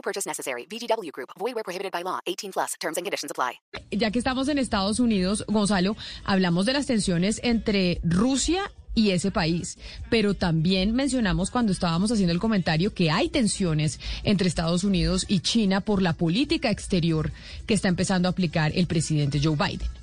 No purchase necessary. VGW Group. Void where prohibited by law. 18 plus. Terms and conditions apply. Ya que estamos en Estados Unidos, Gonzalo, hablamos de las tensiones entre Rusia y ese país, pero también mencionamos cuando estábamos haciendo el comentario que hay tensiones entre Estados Unidos y China por la política exterior que está empezando a aplicar el presidente Joe Biden.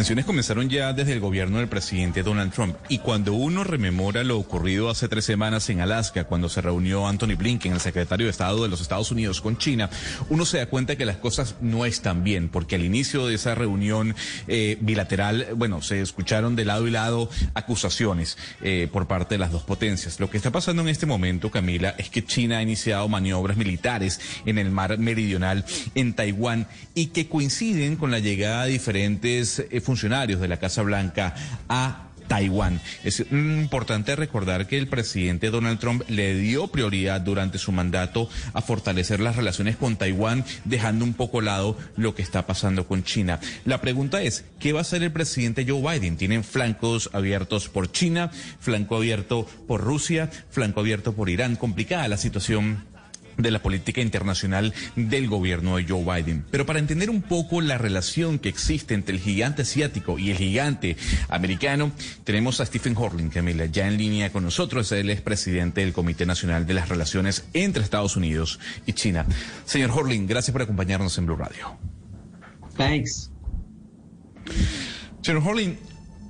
Tensiones comenzaron ya desde el gobierno del presidente Donald Trump y cuando uno rememora lo ocurrido hace tres semanas en Alaska, cuando se reunió Anthony Blinken, el secretario de Estado de los Estados Unidos, con China, uno se da cuenta que las cosas no están bien, porque al inicio de esa reunión eh, bilateral, bueno, se escucharon de lado y lado acusaciones eh, por parte de las dos potencias. Lo que está pasando en este momento, Camila, es que China ha iniciado maniobras militares en el mar meridional, en Taiwán, y que coinciden con la llegada de diferentes eh, funcionarios de la Casa Blanca a Taiwán. Es importante recordar que el presidente Donald Trump le dio prioridad durante su mandato a fortalecer las relaciones con Taiwán, dejando un poco lado lo que está pasando con China. La pregunta es, ¿qué va a hacer el presidente Joe Biden? Tienen flancos abiertos por China, flanco abierto por Rusia, flanco abierto por Irán. Complicada la situación de la política internacional del gobierno de Joe Biden. Pero para entender un poco la relación que existe entre el gigante asiático y el gigante americano, tenemos a Stephen Horling, Camila, ya en línea con nosotros. Él es presidente del Comité Nacional de las Relaciones entre Estados Unidos y China. Señor Horling, gracias por acompañarnos en Blue Radio. Thanks. Señor Horling,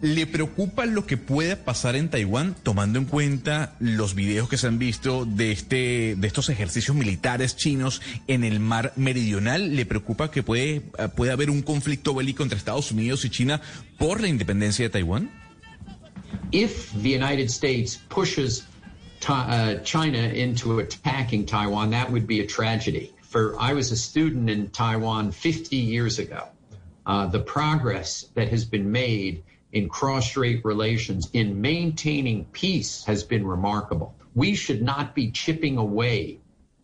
¿Le preocupa lo que pueda pasar en Taiwán, tomando en cuenta los videos que se han visto de este, de estos ejercicios militares chinos en el mar meridional? ¿Le preocupa que puede, puede haber un conflicto bélico entre Estados Unidos y China por la independencia de Taiwán? If the United States pushes uh, China into attacking Taiwan, that would be a tragedy. For I was a student in Taiwan 50 years ago. Uh, the progress that has been made in cross-strait relations, in maintaining peace has been remarkable. We should not be chipping away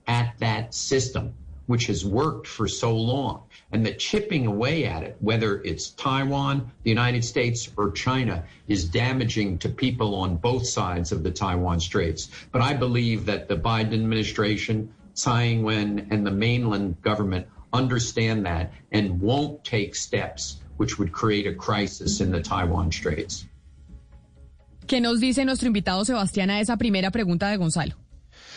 at that system, which has worked for so long. And the chipping away at it, whether it's Taiwan, the United States, or China, is damaging to people on both sides of the Taiwan Straits. But I believe that the Biden administration, Tsai Ing-wen, and the mainland government understand that and won't take steps which would create a crisis in the Taiwan Straits. ¿Qué nos dice nuestro invitado Sebastián a esa primera pregunta de Gonzalo?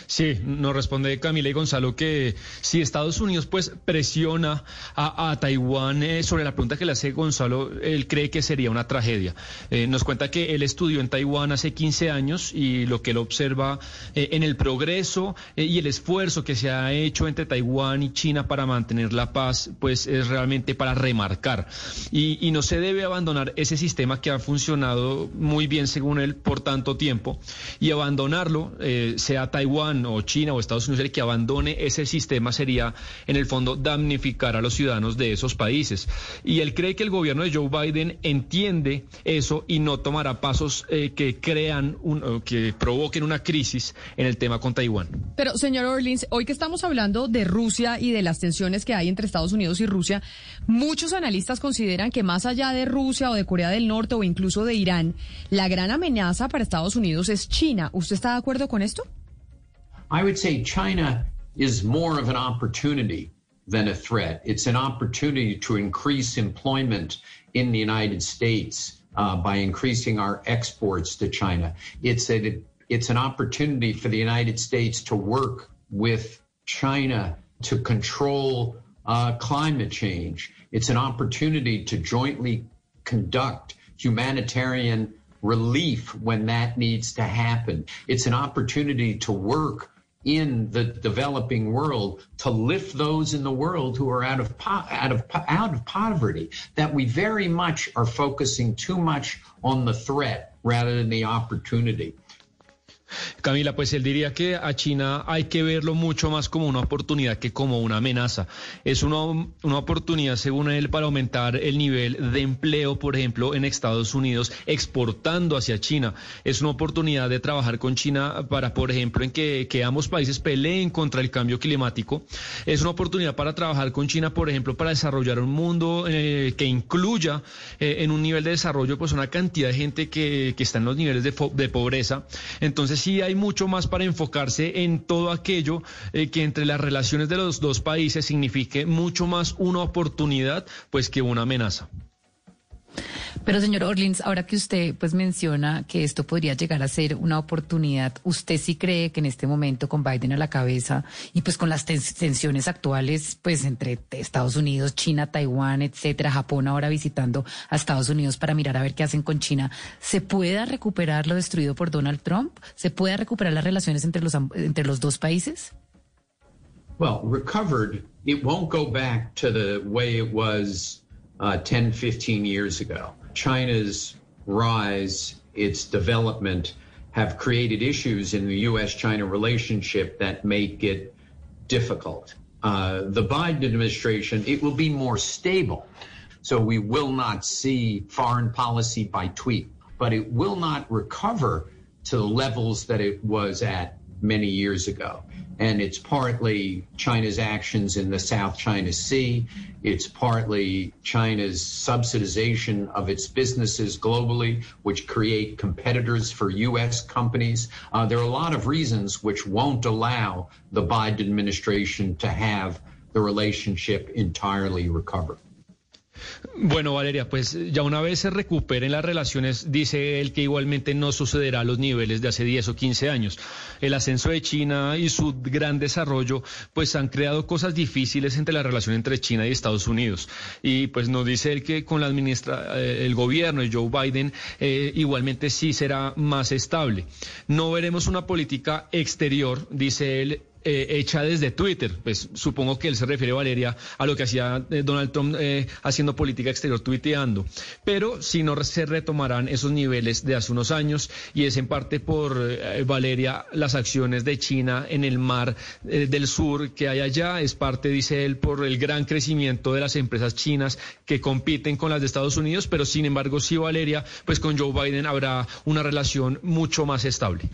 Sí, nos responde Camila y Gonzalo que si Estados Unidos pues presiona a, Taiwán eh, sobre la pregunta que le hace Gonzalo, él cree que sería una tragedia. Eh, nos cuenta que él estudió en Taiwán hace 15 años y lo que él observa eh, en el progreso y el esfuerzo que se ha hecho entre Taiwán y China para mantener la paz, pues es realmente para remarcar. Y, y no se debe abandonar ese sistema que ha funcionado muy bien según él por tanto tiempo y abandonarlo, sea Taiwán o China o Estados Unidos el que abandone ese sistema sería en el fondo damnificar a los ciudadanos de esos países. Y él cree que el gobierno de Joe Biden entiende eso y no tomará pasos eh, que crean, que provoquen una crisis en el tema con Taiwán. Pero, señor Orleans, hoy que estamos hablando de Rusia y de las tensiones que hay entre Estados Unidos y Rusia, muchos analistas consideran que más allá de Rusia o de Corea del Norte o incluso de Irán, la gran amenaza para Estados Unidos es China. ¿Usted está de acuerdo con esto? I would say China is more of an opportunity than a threat. It's an opportunity to increase employment in the United States uh, by increasing our exports to China. It's a it's an opportunity for the United States to work with China to control uh, climate change. It's an opportunity to jointly conduct humanitarian relief when that needs to happen. It's an opportunity to work in the developing world to lift those in the world who are out of po- out of po- out of poverty that we very much are focusing too much on the threat rather than the opportunity Camila, pues él diría que a China hay que verlo mucho más como una oportunidad que como una amenaza. Es una, una, oportunidad, según él, para aumentar el nivel de empleo, por ejemplo, en Estados Unidos, exportando hacia China. Es una oportunidad de trabajar con China para, por ejemplo, en que, ambos países peleen contra el cambio climático. Es una oportunidad para trabajar con China, por ejemplo, para desarrollar un mundo eh, que incluya eh, en un nivel de desarrollo pues una cantidad de gente que, que está en los niveles de, de pobreza. Entonces, sí hay mucho más para enfocarse en todo aquello eh, que entre las relaciones de los dos países signifique mucho más una oportunidad pues que una amenaza. Pero señor Orlins, ahora que usted pues menciona que esto podría llegar a ser una oportunidad, ¿usted sí cree que en este momento con Biden a la cabeza y pues con las tensiones actuales pues entre Estados Unidos, China, Taiwán, etcétera, Japón ahora visitando a Estados Unidos para mirar a ver qué hacen con China, se pueda recuperar lo destruido por Donald Trump? ¿Se pueda recuperar las relaciones entre los entre los dos países? Well, recovered, it won't go back to the way it was uh, 10, 15 years ago. China's rise, its development, have created issues in the U.S. China relationship that make it difficult. Uh, the Biden administration, it will be more stable. So we will not see foreign policy by tweet, but it will not recover to the levels that it was at many years ago. And it's partly China's actions in the South China Sea. It's partly China's subsidization of its businesses globally, which create competitors for U.S. companies. Uh, there are a lot of reasons which won't allow the Biden administration to have the relationship entirely recover. Bueno, Valeria, pues ya una vez se recuperen las relaciones, dice él que igualmente no sucederá a los niveles de hace 10 o 15 años. El ascenso de China y su gran desarrollo, pues han creado cosas difíciles entre la relación entre China y Estados Unidos. Y pues nos dice él que con la administra eh, el gobierno y Joe Biden eh, igualmente sí será más estable. No veremos una política exterior, dice él, eh, hecha desde Twitter. Pues supongo que él se refiere, Valeria, a lo que hacía eh, Donald Trump eh, haciendo política exterior, tuiteando. Pero si no se retomarán esos niveles de hace unos años y es en parte por, eh, Valeria, las acciones de China en el mar eh, del sur que hay allá. Es parte, dice él, por el gran crecimiento de las empresas chinas que compiten con las de Estados Unidos. Pero sin embargo, sí, Valeria, pues con Joe Biden habrá una relación mucho más estable.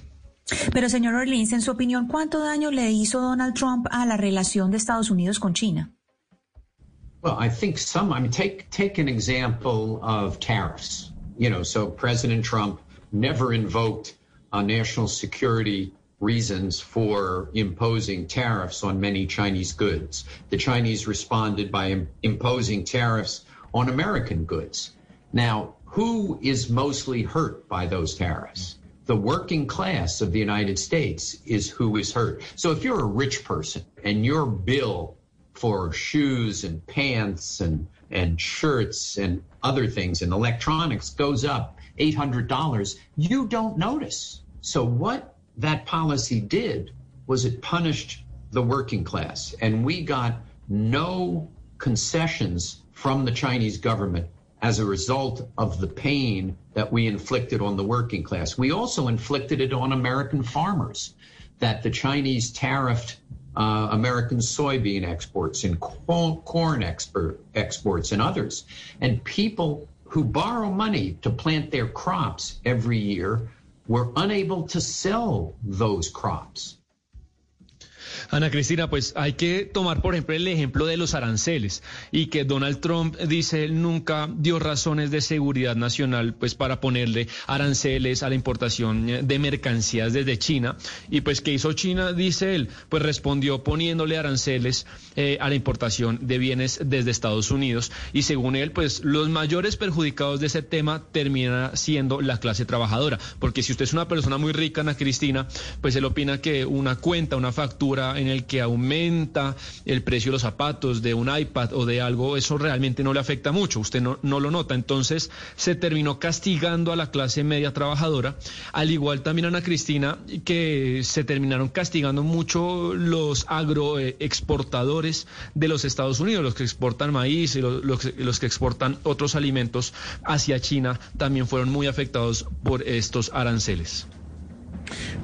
Pero, señor Orleans, en su opinión, ¿cuánto daño le hizo Donald Trump a la relación de Estados Unidos con China? Well, I think some, I mean, take, take an example of tariffs. You know, so President Trump never invoked uh, national security reasons for imposing tariffs on many Chinese goods. The Chinese responded by Im- imposing tariffs on American goods. Now, who is mostly hurt by those tariffs? The working class of the United States is who is hurt. So if you're a rich person and your bill for shoes and pants and, and shirts and other things and electronics goes up $800, you don't notice. So what that policy did was it punished the working class and we got no concessions from the Chinese government as a result of the pain that we inflicted on the working class. We also inflicted it on American farmers, that the Chinese tariffed uh, American soybean exports and corn export, exports and others. And people who borrow money to plant their crops every year were unable to sell those crops. Ana Cristina, pues hay que tomar, por ejemplo, el ejemplo de los aranceles y que Donald Trump dice él nunca dio razones de seguridad nacional, pues para ponerle aranceles a la importación de mercancías desde China. Y pues, ¿qué hizo China? Dice él, pues respondió poniéndole aranceles eh, a la importación de bienes desde Estados Unidos. Y según él, pues los mayores perjudicados de ese tema termina siendo la clase trabajadora. Porque si usted es una persona muy rica, Ana Cristina, pues él opina que una cuenta, una factura, en el que aumenta el precio de los zapatos, de un iPad o de algo, eso realmente no le afecta mucho, usted no, no lo nota. Entonces se terminó castigando a la clase media trabajadora, al igual también Ana Cristina, que se terminaron castigando mucho los agroexportadores de los Estados Unidos, los que exportan maíz y los, los, los que exportan otros alimentos hacia China, también fueron muy afectados por estos aranceles.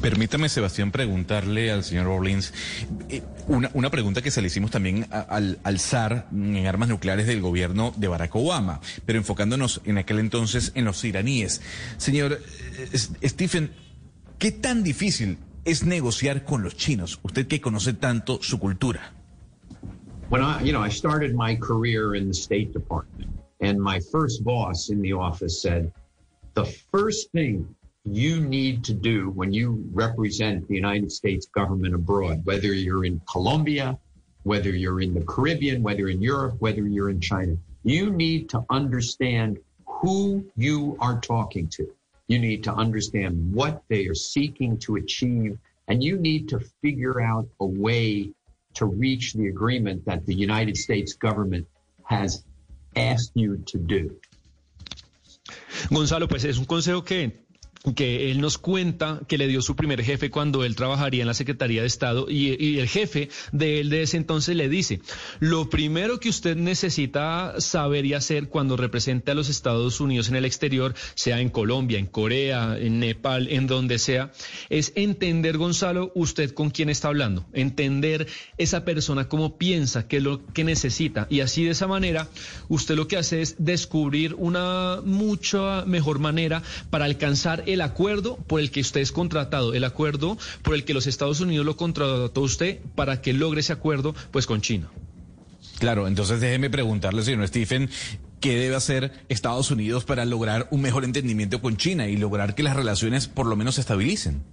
Permítame, Sebastián, preguntarle al señor Orleans eh, una, pregunta que se le hicimos también al, al zar en armas nucleares del gobierno de Barack Obama, pero enfocándonos en aquel entonces en los iraníes. Señor eh, Stephen, ¿qué tan difícil es negociar con los chinos? Usted que conoce tanto su cultura. When you know, I started my career in the State Department, and my first boss in the office said, the first thing you need to do when you represent the United States government abroad, whether you're in Colombia, whether you're in the Caribbean, whether in Europe, whether you're in China, you need to understand who you are talking to. You need to understand what they are seeking to achieve, and you need to figure out a way to reach the agreement that the United States government has asked you to do. Gonzalo, pues es un consejo que que él nos cuenta que le dio su primer jefe cuando él trabajaría en la Secretaría de Estado y, el jefe de él de ese entonces le dice, lo primero que usted necesita saber y hacer cuando represente a los Estados Unidos en el exterior, sea en Colombia, en Corea, en Nepal, en donde sea, es entender, Gonzalo, usted con quién está hablando, entender esa persona cómo piensa, qué es lo que necesita. Y así de esa manera usted lo que hace es descubrir una mucha mejor manera para alcanzar el acuerdo por el que usted es contratado, el acuerdo por el que los Estados Unidos lo contrató a usted para que logre ese acuerdo pues con China. Claro, entonces déjeme preguntarle, señor Stephen, ¿qué debe hacer Estados Unidos para lograr un mejor entendimiento con China y lograr que las relaciones por lo menos se estabilicen?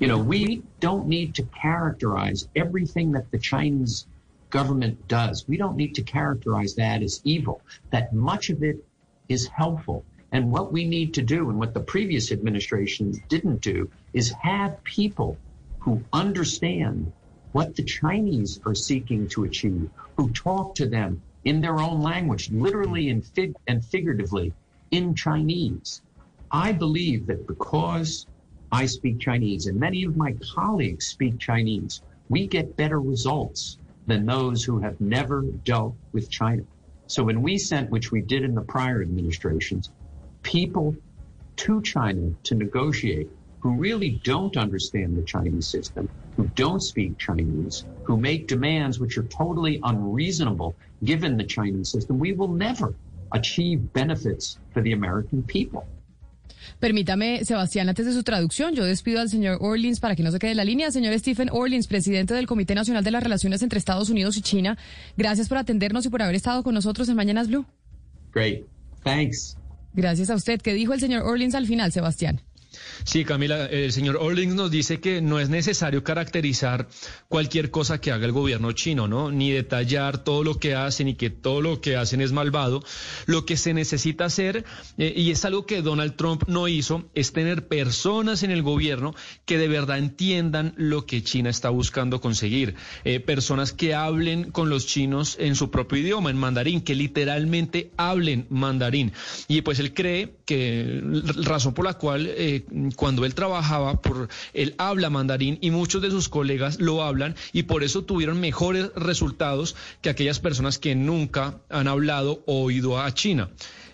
You know, we don't need to characterize everything that the Chinese government does. We don't need to characterize that as evil. That much of it is helpful. And what we need to do, and what the previous administrations didn't do, is have people who understand what the Chinese are seeking to achieve, who talk to them in their own language, literally and, fig- and figuratively in Chinese. I believe that because I speak Chinese and many of my colleagues speak Chinese, we get better results than those who have never dealt with China. So when we sent, which we did in the prior administrations, people to China to negotiate who really don't understand the Chinese system, who don't speak Chinese, who make demands which are totally unreasonable given the Chinese system, we will never achieve benefits for the American people. Permítame, Sebastián, antes de su traducción, yo despido al señor Orleans para que no se quede en la línea. Señor Stephen Orleans, presidente del Comité Nacional de las Relaciones entre Estados Unidos y China, gracias por atendernos y por haber estado con nosotros en Mañanas Blue. Great. Thanks. Gracias a usted. ¿Qué dijo el señor Orleans al final, Sebastián? Sí, Camila, el señor Orlings nos dice que no es necesario caracterizar cualquier cosa que haga el gobierno chino, ¿no? Ni detallar todo lo que hacen y que todo lo que hacen es malvado. Lo que se necesita hacer, eh, y es algo que Donald Trump no hizo, es tener personas en el gobierno que de verdad entiendan lo que China está buscando conseguir. Eh, personas que hablen con los chinos en su propio idioma, en mandarín, que literalmente hablen mandarín. Y pues él cree que razón por la cual eh, cuando él trabajaba, por él habla mandarín y muchos de sus colegas lo hablan y por eso tuvieron mejores resultados que aquellas personas que nunca han hablado o oído a China.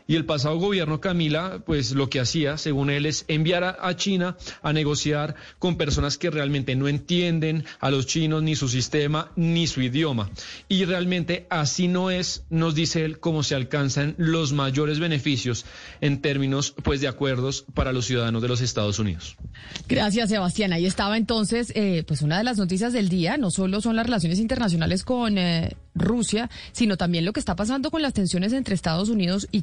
Y el pasado gobierno, Camila, pues lo que hacía, según él, es enviar a, China a negociar con personas que realmente no entienden a los chinos, ni su sistema, ni su idioma. Y realmente así no es, nos dice él, cómo se alcanzan los mayores beneficios en términos, pues, de acuerdos para los ciudadanos de los Estados Unidos. Gracias, Sebastián. Ahí estaba entonces, eh, pues, una de las noticias del día. No solo son las relaciones internacionales con eh, Rusia, sino también lo que está pasando con las tensiones entre Estados Unidos y